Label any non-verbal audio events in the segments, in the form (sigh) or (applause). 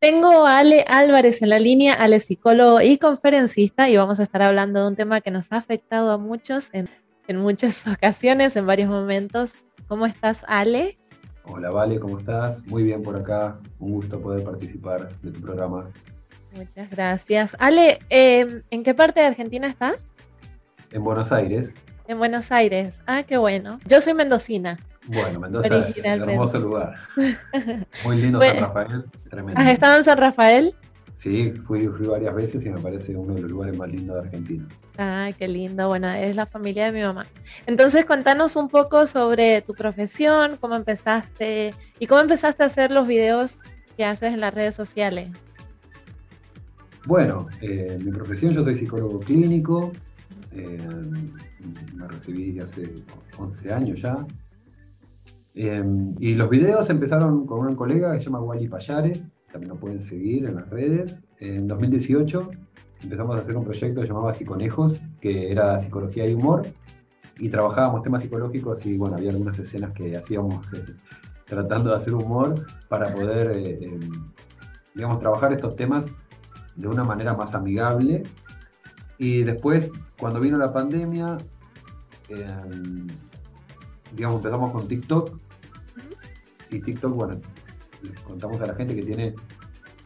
Tengo a Ale Álvarez en la línea, Ale psicólogo y conferencista, y vamos a estar hablando de un tema que nos ha afectado a muchos en, muchas (laughs) ocasiones, en varios momentos. ¿Cómo estás, Ale? Hola, Vale, ¿cómo estás? Muy bien por acá. Un gusto poder participar de tu programa. Muchas gracias. Ale, em, ¿en qué parte de Argentina estás? En Buenos Aires. En Buenos Aires. Ah, qué bueno. Yo soy mendocina. Bueno, Mendoza es un hermoso lugar. (laughs) Muy lindo San Rafael, tremendo. ¿Has estado en San Rafael? Sí, fui, fui varias veces y me parece uno de los lugares más lindos de Argentina. Ay, qué lindo. Bueno, es la familia de mi mamá. Entonces, contanos un poco sobre tu profesión, cómo empezaste y cómo empezaste a hacer los videos que haces en las redes sociales. Bueno, eh, mi profesión, yo soy psicólogo clínico. Eh, me recibí hace 11 años ya. Em, y los videos empezaron con un colega que se llama Wally Payares, también lo pueden seguir en las redes. En 2018 empezamos a hacer un proyecto que llamaba Psiconejos, que era psicología y humor, y trabajábamos temas psicológicos y bueno, había algunas escenas que hacíamos eh, tratando de hacer humor para poder, eh, em, digamos, trabajar estos temas de una manera más amigable. Y después, cuando vino la pandemia, em, digamos, empezamos con TikTok. Y TikTok, bueno, les contamos a la gente que tiene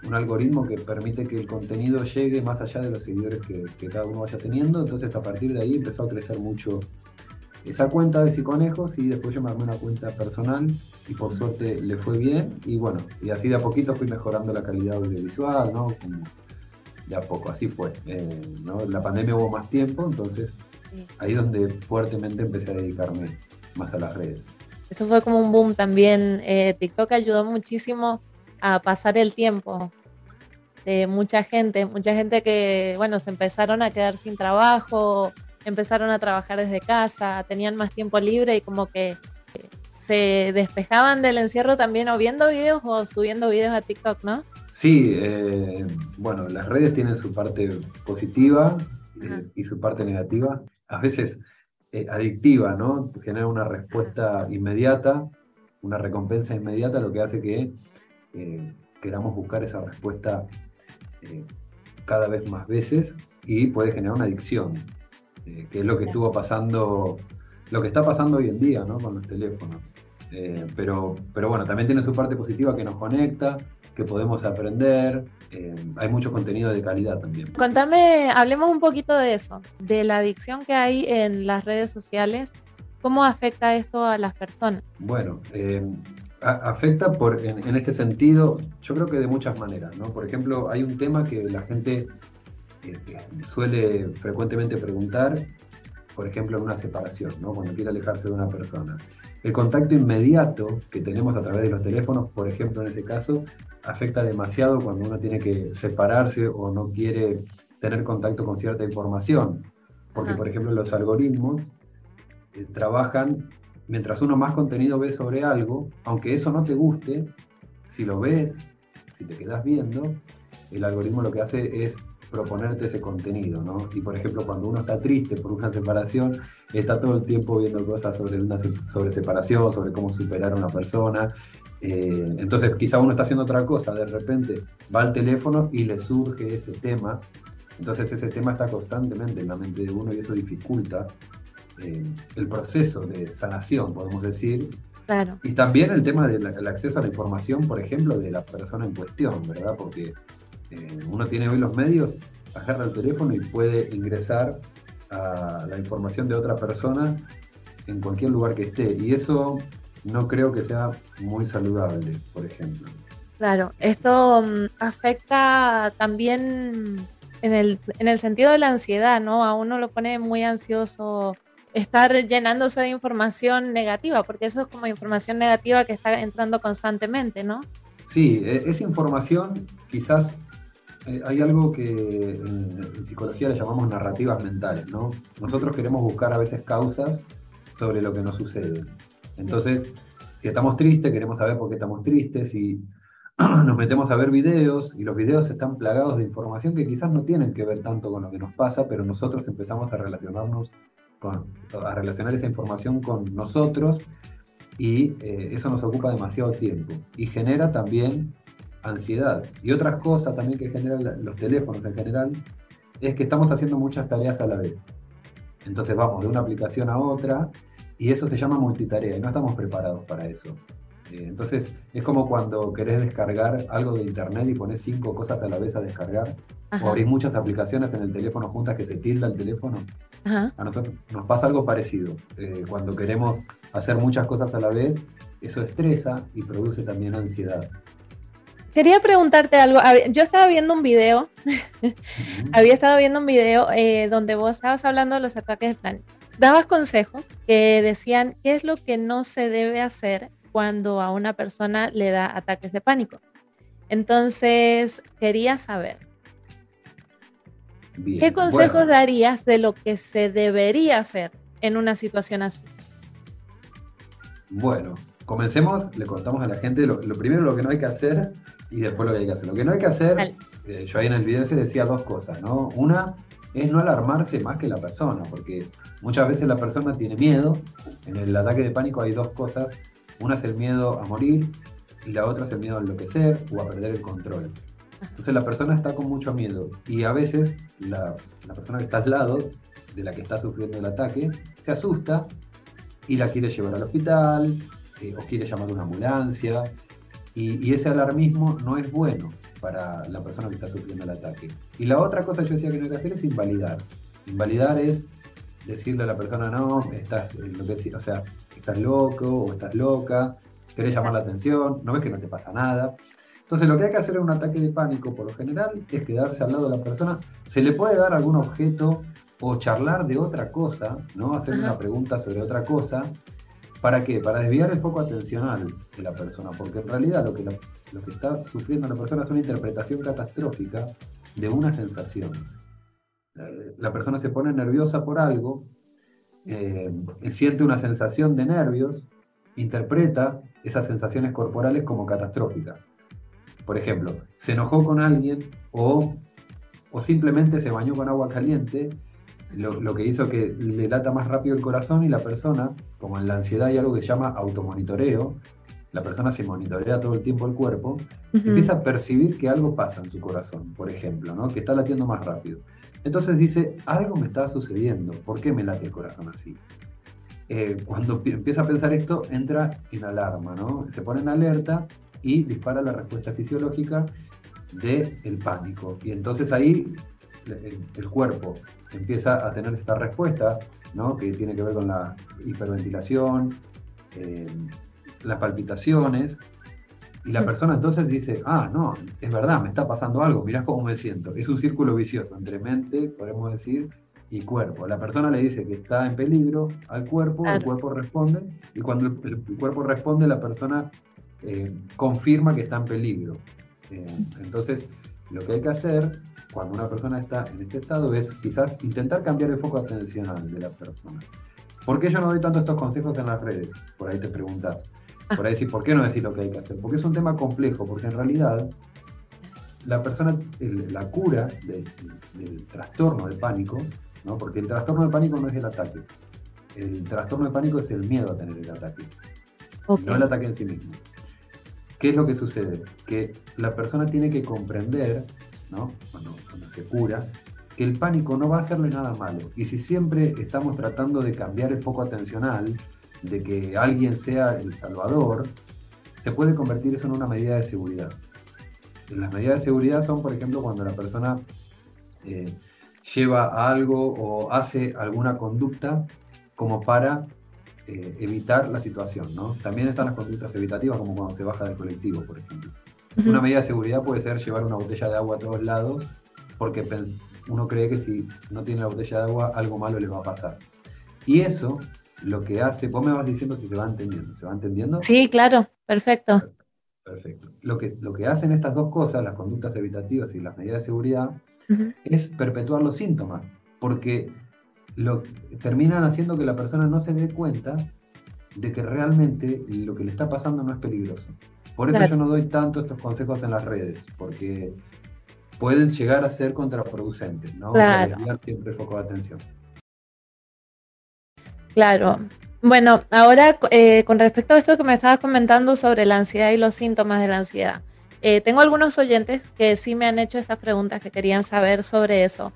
un algoritmo que permite que el contenido llegue más allá de los seguidores que, cada uno vaya teniendo. Entonces, a partir de ahí empezó a crecer mucho esa cuenta de Psiconejos y después yo me armé una cuenta personal y por suerte le fue bien. Y bueno, y así de a poquito fui mejorando la calidad audiovisual, ¿no? Como de a poco, así fue. Eh, La pandemia hubo más tiempo, entonces ahí es donde fuertemente empecé a dedicarme más a las redes. Eso fue como un boom también. Eh, TikTok ayudó muchísimo a pasar el tiempo de mucha gente, mucha gente que, bueno, se empezaron a quedar sin trabajo, empezaron a trabajar desde casa, tenían más tiempo libre y como que se despejaban del encierro también o viendo videos o subiendo videos a TikTok, ¿no? Sí, eh, bueno, las redes tienen su parte positiva eh, y su parte negativa. A veces eh, adictiva, ¿no? Genera una respuesta inmediata, una recompensa inmediata, lo que hace que eh, queramos buscar esa respuesta eh, cada vez más veces y puede generar una adicción, que es lo que estuvo pasando, lo que está pasando hoy en día, ¿no? Con los teléfonos. Pero, pero bueno, también tiene su parte positiva que nos conecta, que podemos aprender, eh, hay mucho contenido de calidad también. Contame, hablemos un poquito de eso, de la adicción que hay en las redes sociales. ¿Cómo afecta esto a las personas? Bueno, eh, afecta por, en, este sentido, yo creo que de muchas maneras. ¿no? Por ejemplo, hay un tema que la gente eh, suele frecuentemente preguntar, por ejemplo, en una separación, ¿no? cuando quiere alejarse de una persona. El contacto inmediato que tenemos a través de los teléfonos, por ejemplo, en este caso, afecta demasiado cuando uno tiene que separarse o no quiere tener contacto con cierta información. Porque, por ejemplo, los algoritmos eh, trabajan mientras uno más contenido ve sobre algo, aunque eso no te guste, si lo ves, si te quedas viendo, el algoritmo lo que hace es proponerte ese contenido, ¿no? Y por ejemplo, cuando uno está triste por una separación, está todo el tiempo viendo cosas sobre, una, sobre separación, sobre cómo superar a una persona, eh, entonces quizá uno está haciendo otra cosa, de repente va al teléfono y le surge ese tema, entonces ese tema está constantemente en la mente de uno y eso dificulta eh, el proceso de sanación, podemos decir. Claro. Y también el tema del acceso a la información, por ejemplo, de la persona en cuestión, ¿verdad? Porque eh, uno tiene hoy los medios, agarra el teléfono y puede ingresar a la información de otra persona en cualquier lugar que esté. Y eso no creo que sea muy saludable, por ejemplo. Claro, esto mm, afecta también en el, en el sentido de la ansiedad, ¿no? A uno lo pone muy ansioso estar llenándose de información negativa, porque eso es como información negativa que está entrando constantemente, ¿no? Sí, e, esa información quizás hay algo que en, psicología le llamamos narrativas mentales, ¿no? Nosotros queremos buscar a veces causas sobre lo que nos sucede. Entonces, si estamos tristes, queremos saber por qué estamos tristes y (clears throat) nos metemos a ver videos y los videos están plagados de información que quizás no tienen que ver tanto con lo que nos pasa, pero nosotros empezamos a relacionarnos con, a relacionar esa información con nosotros y eh, eso nos ocupa demasiado tiempo y genera también ansiedad. Y otras cosas también que generan los teléfonos en general es que estamos haciendo muchas tareas a la vez. Entonces vamos de una aplicación a otra y eso se llama multitarea y no estamos preparados para eso. Eh, entonces es como cuando querés descargar algo de internet y pones cinco cosas a la vez a descargar o abrís muchas aplicaciones en el teléfono juntas que se tilda el teléfono. A nosotros nos pasa algo parecido. Eh, cuando queremos hacer muchas cosas a la vez, eso estresa y produce también ansiedad. Quería preguntarte algo. Yo estaba viendo un video, había estado viendo un video eh, donde vos estabas hablando de los ataques de pánico. Dabas consejos que decían qué es lo que no se debe hacer cuando a una persona le da ataques de pánico. Entonces, quería saber, ¿qué consejos darías de lo que se debería hacer en una situación así? Bueno, comencemos, le contamos a la gente lo, primero lo que no hay que hacer y después lo que hay que hacer. Lo que no hay que hacer, eh, yo ahí en el video se decía dos cosas, ¿no? Una es no alarmarse más que la persona, porque muchas veces la persona tiene miedo. En el ataque de pánico hay dos cosas. Una es el miedo a morir y la otra es el miedo a enloquecer o a perder el control. Entonces la persona está con mucho miedo y a veces la, persona que está al lado de la que está sufriendo el ataque se asusta y la quiere llevar al hospital eh, o quiere llamar a una ambulancia y, ese alarmismo no es bueno para la persona que está sufriendo el ataque. Y la otra cosa que yo decía que no hay que hacer es invalidar. Invalidar es decirle a la persona, no, estás, lo que, o sea, estás loco o estás loca, querés llamar la atención, no ves que no te pasa nada. Entonces lo que hay que hacer en un ataque de pánico por lo general es quedarse al lado de la persona, se le puede dar algún objeto o charlar de otra cosa, ¿no? Hacer una pregunta sobre otra cosa, ¿Para qué? Para desviar el foco atencional de la persona, porque en realidad lo que, lo que está sufriendo la persona es una interpretación catastrófica de una sensación. La persona se pone nerviosa por algo, eh, siente una sensación de nervios, interpreta esas sensaciones corporales como catastróficas. Por ejemplo, se enojó con alguien o, o simplemente se bañó con agua caliente lo, que hizo que le lata más rápido el corazón y la persona, como en la ansiedad hay algo que se llama automonitoreo, la persona se monitorea todo el tiempo el cuerpo, empieza a percibir que algo pasa en su corazón, por ejemplo, ¿no? que está latiendo más rápido. Entonces dice, algo me está sucediendo, ¿por qué me late el corazón así? Eh, cuando empieza a pensar esto, entra en alarma, ¿no? se pone en alerta y dispara la respuesta fisiológica del el pánico. Y entonces ahí el, cuerpo empieza a tener esta respuesta, ¿no? que tiene que ver con la hiperventilación, eh, las palpitaciones, y la persona entonces dice, ah, no, es verdad, me está pasando algo, mirá cómo me siento. Es un círculo vicioso entre mente, podemos decir, y cuerpo. La persona le dice que está en peligro al cuerpo, el cuerpo responde, y cuando el, cuerpo responde, la persona eh, confirma que está en peligro. Eh, entonces, lo que hay que hacer cuando una persona está en este estado es quizás intentar cambiar el foco atencional de la persona. ¿Por qué yo no doy tanto estos consejos en las redes? Por ahí te preguntas. Ah. Por ahí decís, ¿por qué no decir lo que hay que hacer? Porque es un tema complejo, porque en realidad la persona, la cura del, trastorno de pánico, ¿no? porque el trastorno de pánico no es el ataque. El trastorno de pánico es el miedo a tener el ataque, no el ataque en sí mismo. ¿Qué es lo que sucede? Que la persona tiene que comprender cuando, se cura, que el pánico no va a hacerle nada malo. Y si siempre estamos tratando de cambiar el foco atencional, de que alguien sea el salvador, se puede convertir eso en una medida de seguridad. Las medidas de seguridad son, por ejemplo, cuando la persona eh, lleva algo o hace alguna conducta como para eh, evitar la situación. ¿no? También están las conductas evitativas, como cuando se baja del colectivo, por ejemplo. Una medida de seguridad puede ser llevar una botella de agua a todos lados, porque uno cree que si no tiene la botella de agua, algo malo les va a pasar. Y eso lo que hace, vos me vas diciendo si se va entendiendo, ¿se va entendiendo? Sí, claro, perfecto. Perfecto. Lo que, lo que hacen estas dos cosas, las conductas evitativas y las medidas de seguridad, es perpetuar los síntomas, porque lo, terminan haciendo que la persona no se dé cuenta de que realmente lo que le está pasando no es peligroso. Por eso yo no doy tanto estos consejos en las redes, porque pueden llegar a ser contraproducentes, ¿no? Claro. siempre el foco de atención. Claro. Bueno, ahora eh, con respecto a esto que me estabas comentando sobre la ansiedad y los síntomas de la ansiedad, eh, tengo algunos oyentes que sí me han hecho estas preguntas que querían saber sobre eso.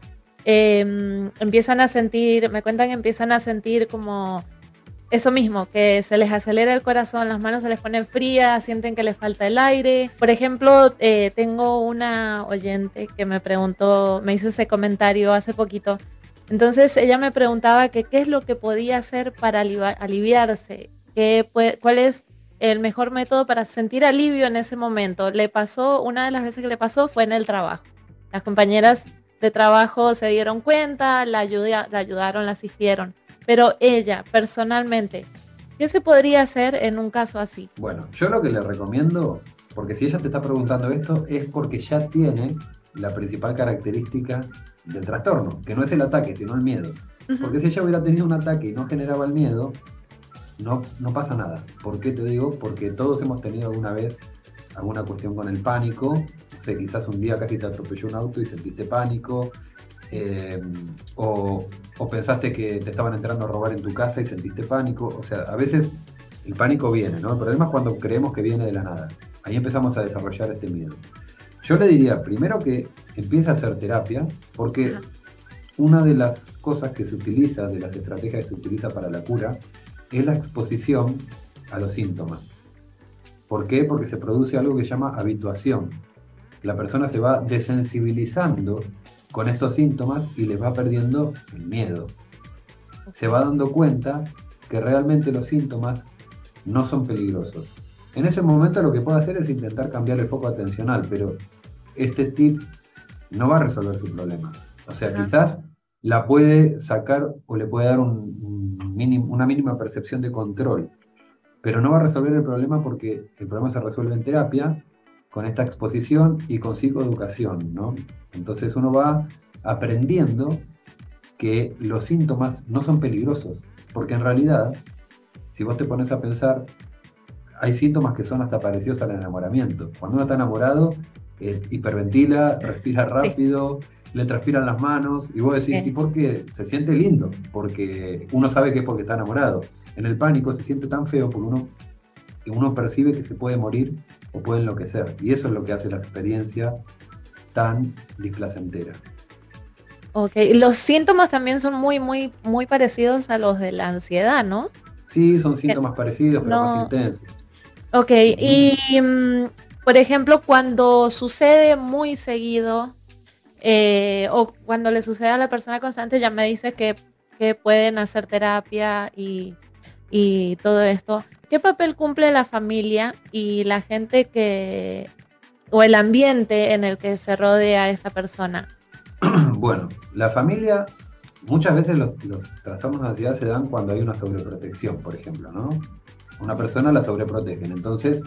Em, empiezan a sentir, me cuentan que empiezan a sentir como eso mismo, que se les acelera el corazón, las manos se les ponen frías, sienten que les falta el aire. Por ejemplo, eh, tengo una oyente que me preguntó, me hizo ese comentario hace poquito. Entonces ella me preguntaba que qué es lo que podía hacer para aliviarse, cuál es el mejor método para sentir alivio en ese momento. Le pasó, una de las veces que le pasó fue en el trabajo. Las compañeras de trabajo se dieron cuenta, la, la ayudaron, la asistieron. Pero ella, personalmente, ¿qué se podría hacer en un caso así? Bueno, yo lo que le recomiendo, porque si ella te está preguntando esto, es porque ya tiene la principal característica del trastorno, que no es el ataque, sino el miedo. Porque si ella hubiera tenido un ataque y no generaba el miedo, no, no pasa nada. ¿Por qué te digo? Porque todos hemos tenido alguna vez alguna cuestión con el pánico. Quizás un día casi te atropelló un auto y sentiste pánico. Eh, o, pensaste que te estaban entrando a robar en tu casa y sentiste pánico. O sea, a veces el pánico viene, ¿no? El problema es cuando creemos que viene de la nada. Ahí empezamos a desarrollar este miedo. Yo le diría, primero que empiece a hacer terapia, porque una de las cosas que se utiliza, de las estrategias que se utiliza para la cura, es la exposición a los síntomas. ¿Por qué? Porque se produce algo que se llama habituación. La persona se va desensibilizando con estos síntomas y les va perdiendo el miedo. Se va dando cuenta que realmente los síntomas no son peligrosos. En ese momento lo que puede hacer es intentar cambiar el foco atencional, pero este tip no va a resolver su problema. O sea, quizás la puede sacar o le puede dar una mínima percepción de control, pero no va a resolver el problema porque el problema se resuelve en terapia con esta exposición y con psicoeducación, ¿no? Entonces uno va aprendiendo que los síntomas no son peligrosos, porque en realidad, si vos te pones a pensar, hay síntomas que son hasta parecidos al enamoramiento. Cuando uno está enamorado, eh, hiperventila, respira rápido, le transpiran las manos, y vos decís, ¿y por qué? Se siente lindo, porque uno sabe que es porque está enamorado. En el pánico se siente tan feo porque uno, uno percibe que se puede morir o puede enloquecer, y eso es lo que hace la experiencia tan displacentera. Ok, los síntomas también son muy, muy, muy parecidos a los de la ansiedad, ¿no? Sí, son síntomas parecidos, pero más intensos. Ok, y mm, por ejemplo, cuando sucede muy seguido eh, o cuando le sucede a la persona constante, ya me dice que, pueden hacer terapia y, todo esto. ¿Qué papel cumple la familia y la gente que, o el ambiente en el que se rodea esta persona? (clears throat) Bueno, la familia, muchas veces los, trastornos de ansiedad se dan cuando hay una sobreprotección, por ejemplo, ¿no? Una persona la sobreprotegen, entonces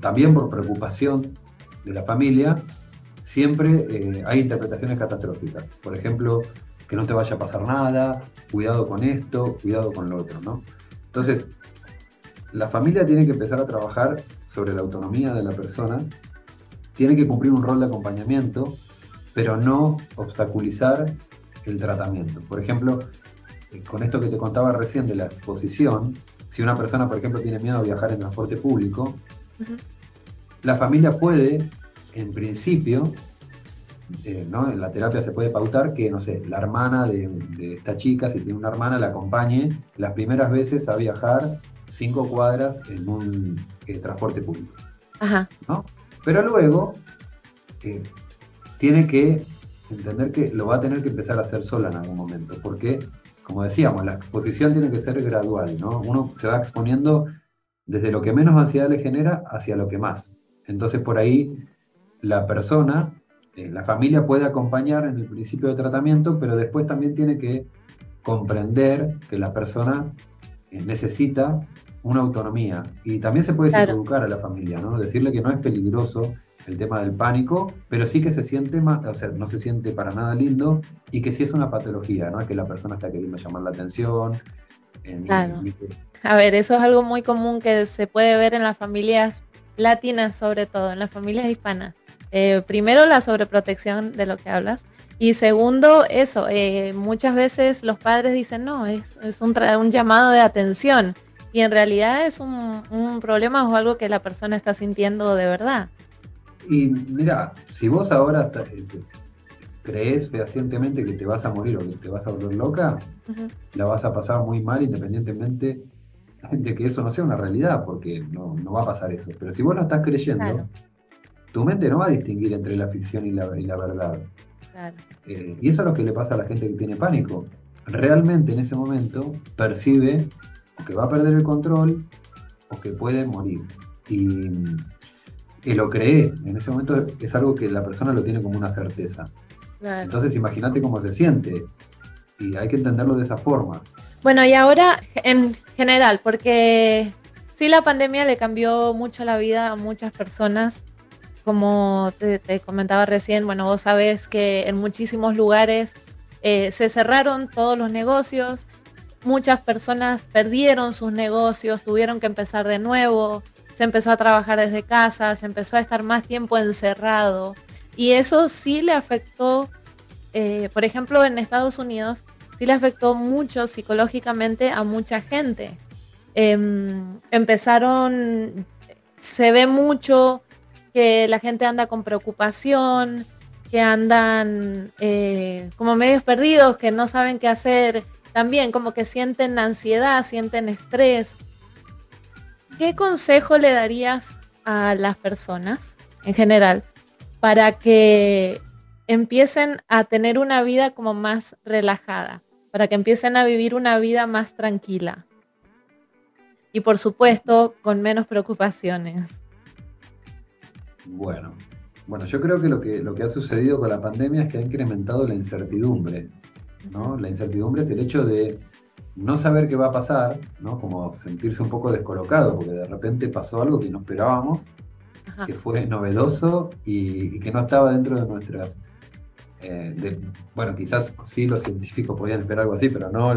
también por preocupación de la familia, siempre eh, hay interpretaciones catastróficas. Por ejemplo, que no te vaya a pasar nada, cuidado con esto, cuidado con lo otro, ¿no? Entonces, la familia tiene que empezar a trabajar sobre la autonomía de la persona, tiene que cumplir un rol de acompañamiento, pero no obstaculizar el tratamiento. Por ejemplo, eh, con esto que te contaba recién de la exposición, si una persona, por ejemplo, tiene miedo a viajar en transporte público, la familia puede, en principio, eh, ¿no? en la terapia se puede pautar que, no sé, la hermana de, esta chica, si tiene una hermana, la acompañe las primeras veces a viajar cinco cuadras en un eh, transporte público. Pero luego eh, tiene que entender que lo va a tener que empezar a hacer sola en algún momento, porque como decíamos, la exposición tiene que ser gradual, ¿no? Uno se va exponiendo desde lo que menos ansiedad le genera hacia lo que más. Entonces por ahí la persona, eh, la familia puede acompañar en el principio de tratamiento, pero después también tiene que comprender que la persona eh, necesita una autonomía. Y también se puede educar a la familia, ¿no? Decirle que no es peligroso el tema del pánico, pero sí que se siente más, o sea, no se siente para nada lindo y que sí es una patología, ¿no? Es que la persona está queriendo llamar la atención. claro. A ver, eso es algo muy común que se puede ver en las familias latinas, sobre todo, en las familias hispanas. Eh, primero, la sobreprotección de lo que hablas. Y segundo, eso, eh, muchas veces los padres dicen, no, es, es un, un llamado de atención y en realidad es un, problema o algo que la persona está sintiendo de verdad. Y mira, si vos ahora crees fehacientemente que te vas a morir o que te vas a volver loca, la vas a pasar muy mal independientemente de que eso no sea una realidad, porque no, va a pasar eso. Pero si vos lo estás creyendo, tu mente no va a distinguir entre la ficción y la, verdad. Eh, y eso es lo que le pasa a la gente que tiene pánico. Realmente en ese momento percibe que va a perder el control o que puede morir. Y, y lo cree. En ese momento es algo que la persona lo tiene como una certeza. Entonces imagínate cómo se siente. Y hay que entenderlo de esa forma. Bueno, y ahora en general, porque sí la pandemia le cambió mucho la vida a muchas personas. Como te, comentaba recién, bueno, vos sabés que en muchísimos lugares eh, se cerraron todos los negocios, muchas personas perdieron sus negocios, tuvieron que empezar de nuevo, se empezó a trabajar desde casa, se empezó a estar más tiempo encerrado. Y eso sí le afectó, eh, por ejemplo, en Estados Unidos, sí le afectó mucho psicológicamente a mucha gente. Em, empezaron, se ve mucho que la gente anda con preocupación, que andan eh, como medios perdidos, que no saben qué hacer, también como que sienten ansiedad, sienten estrés. ¿Qué consejo le darías a las personas en general para que empiecen a tener una vida como más relajada, para que empiecen a vivir una vida más tranquila. Y por supuesto, con menos preocupaciones. Bueno, bueno, yo creo que lo que, lo que ha sucedido con la pandemia es que ha incrementado la incertidumbre. ¿no? La incertidumbre es el hecho de no saber qué va a pasar, ¿no? como sentirse un poco descolocado, porque de repente pasó algo que no esperábamos que fue novedoso y, que no estaba dentro de nuestras... Eh, bueno, quizás sí los científicos podían esperar algo así, pero no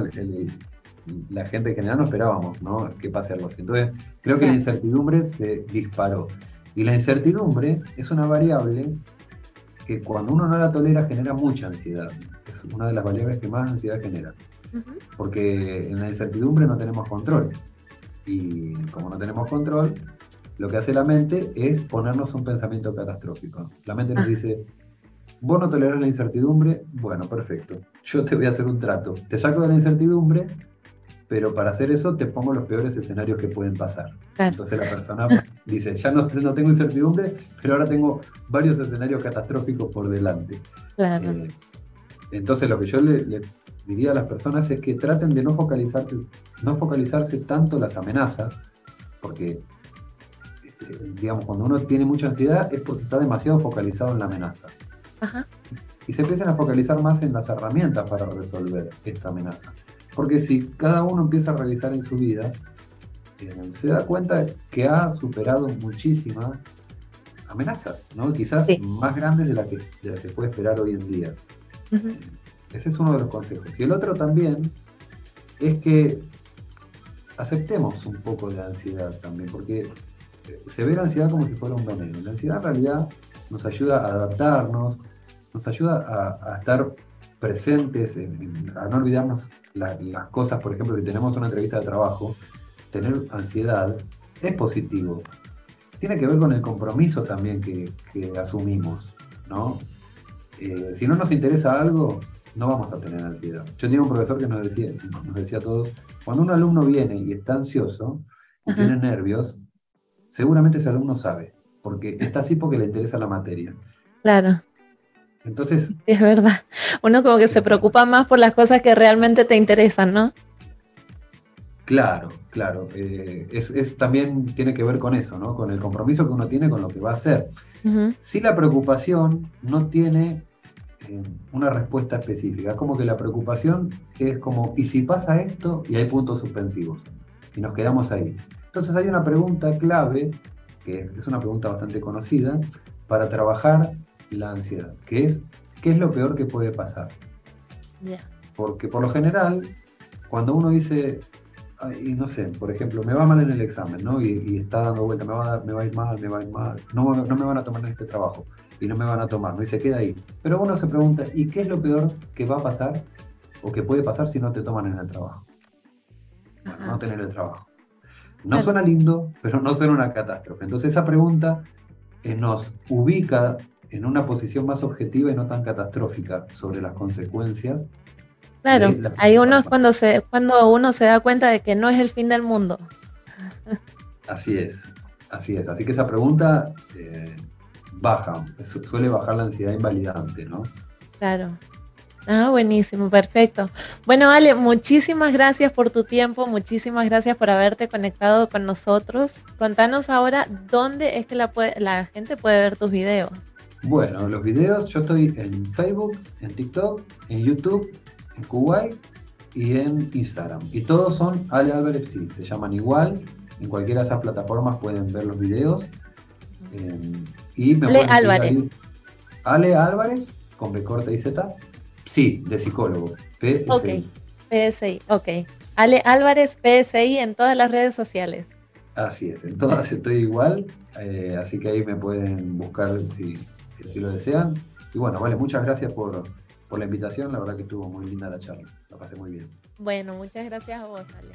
la gente en general no esperábamos ¿no? que pase algo así. Entonces, creo que la incertidumbre se disparó. Y la incertidumbre es una variable que cuando uno no la tolera genera mucha ansiedad. Es una de las variables que más ansiedad genera. Porque en la incertidumbre no tenemos control. Y como no tenemos control, lo que hace la mente es ponernos un pensamiento catastrófico. La mente nos ah. dice, vos no tolerás la incertidumbre, bueno, perfecto, yo te voy a hacer un trato, te saco de la incertidumbre, pero para hacer eso te pongo los peores escenarios que pueden pasar. Entonces la persona dice, ya no, no, tengo incertidumbre, pero ahora tengo varios escenarios catastróficos por delante. Eh, entonces lo que yo le, diría a las personas es que traten de no, focalizarse, no focalizarse tanto las amenazas, porque digamos, cuando uno tiene mucha ansiedad es porque está demasiado focalizado en la amenaza. Y se empiezan a focalizar más en las herramientas para resolver esta amenaza. Porque si cada uno empieza a realizar en su vida, eh, se da cuenta que ha superado muchísimas amenazas, ¿no? Quizás más grandes de las que, de puede esperar hoy en día. Ese es uno de los consejos. Y el otro también es que aceptemos un poco de ansiedad también, porque se ve la ansiedad como si fuera un veneno. La ansiedad en realidad nos ayuda a adaptarnos, nos ayuda a, estar presentes, a no olvidarnos las cosas, por ejemplo, si tenemos una entrevista de trabajo, tener ansiedad es positivo. Tiene que ver con el compromiso también que, asumimos, ¿no? Eh, si no nos interesa algo, no vamos a tener ansiedad. Yo tenía un profesor que nos decía, nos decía a todos, cuando un alumno viene y está ansioso y tiene nervios, seguramente ese alumno sabe, porque está así porque le interesa la materia. Claro. Entonces. Es verdad. Uno como que se preocupa más por las cosas que realmente te interesan, ¿no? Claro, claro. Eh, es, también tiene que ver con eso, ¿no? Con el compromiso que uno tiene con lo que va a hacer. Si la preocupación no tiene eh, una respuesta específica, es como que la preocupación es como, ¿y si pasa esto? Y hay puntos suspensivos. Y nos quedamos ahí. Entonces hay una pregunta clave, que es una pregunta bastante conocida, para trabajar la ansiedad, que es, ¿qué es lo peor que puede pasar? Porque por lo general, cuando uno dice, y no sé, por ejemplo, me va mal en el examen, ¿no? Y, está dando vuelta, me va, a ir mal, me va a ir mal, no, no me van a tomar en este trabajo, y no me van a tomar, ¿no? Y se queda ahí. Pero uno se pregunta, ¿y qué es lo peor que va a pasar o que puede pasar si no te toman en el trabajo? no tener el trabajo. No suena lindo, pero no suena una catástrofe. Entonces esa pregunta eh, nos ubica en una posición más objetiva y no tan catastrófica sobre las consecuencias. Claro, ahí uno es cuando, se, cuando uno se da cuenta de que no es el fin del mundo. (laughs) Así es, así es. Así que esa pregunta eh, baja, suele bajar la ansiedad invalidante, ¿no? Claro. Ah, buenísimo, perfecto. Bueno, Ale, muchísimas gracias por tu tiempo, muchísimas gracias por haberte conectado con nosotros. Contanos ahora dónde es que la, la gente puede ver tus videos. Bueno, los videos yo estoy en Facebook, en TikTok, en YouTube, en Kuwait y en Instagram. Y todos son Ale Álvarez, sí, se llaman igual. En cualquiera de esas plataformas pueden ver los videos. Eh, y me Ale Álvarez. Ale Álvarez, con B corta y Z. Sí, de psicólogo. PSI. Ok, PSI, ok. Ale Álvarez, PSI en todas las redes sociales. Así es, en todas (laughs) estoy igual, eh, así que ahí me pueden buscar si, si lo desean. Y bueno, vale, muchas gracias por, por la invitación, la verdad que estuvo muy linda la charla, la pasé muy bien. Bueno, muchas gracias a vos, Ale.